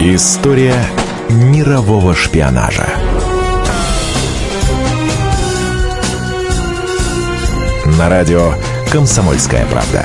История мирового шпионажа. На радио «Комсомольская правда».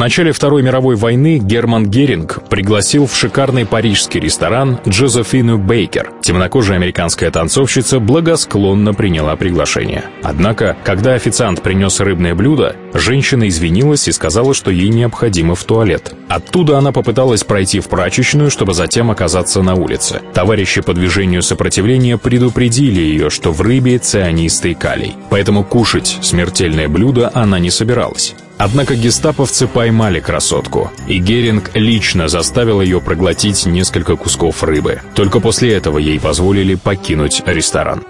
Начале Второй мировой войны Герман Геринг пригласил в шикарный парижский ресторан Джозефину Бейкер. Темнокожая американская танцовщица благосклонно приняла приглашение. Однако, когда официант принес рыбное блюдо, женщина извинилась и сказала, что ей необходимо в туалет. Оттуда она попыталась пройти в прачечную, чтобы затем оказаться на улице. Товарищи по движению сопротивления предупредили ее, что в рыбе цианистый калий. Поэтому кушать смертельное блюдо она не собиралась. Однако гестаповцы поймали красотку, и Геринг лично заставил ее проглотить несколько кусков рыбы. Только после этого ей позволили покинуть ресторан.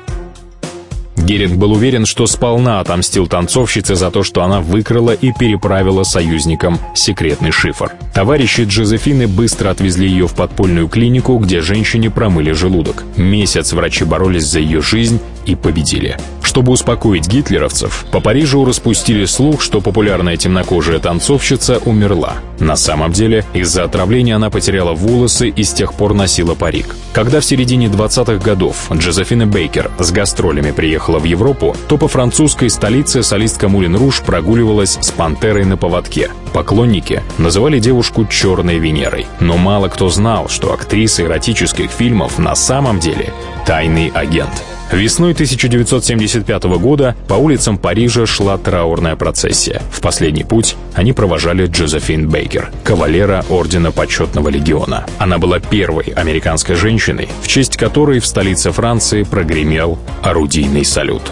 Геринг был уверен, что сполна отомстил танцовщице за то, что она выкрала и переправила союзникам секретный шифр. Товарищи Джозефины быстро отвезли ее в подпольную клинику, где женщине промыли желудок. Месяц врачи боролись за ее жизнь и победили. Чтобы успокоить гитлеровцев, по Парижу распустили слух, что популярная темнокожая танцовщица умерла. На самом деле, из-за отравления она потеряла волосы и с тех пор носила парик. Когда в середине 20-х годов Джозефина Бейкер с гастролями приехала в Европу, то по французской столице солистка Мулин Руш прогуливалась с пантерой на поводке. Поклонники называли девушку «черной Венерой». Но мало кто знал, что актриса эротических фильмов на самом деле тайный агент. Весной 1975 года по улицам Парижа шла траурная процессия. В последний путь они провожали Джозефин Бейкер, кавалера Ордена Почетного Легиона. Она была первой американской женщиной, в честь которой в столице Франции прогремел орудийный салют.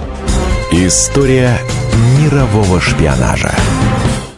История мирового шпионажа.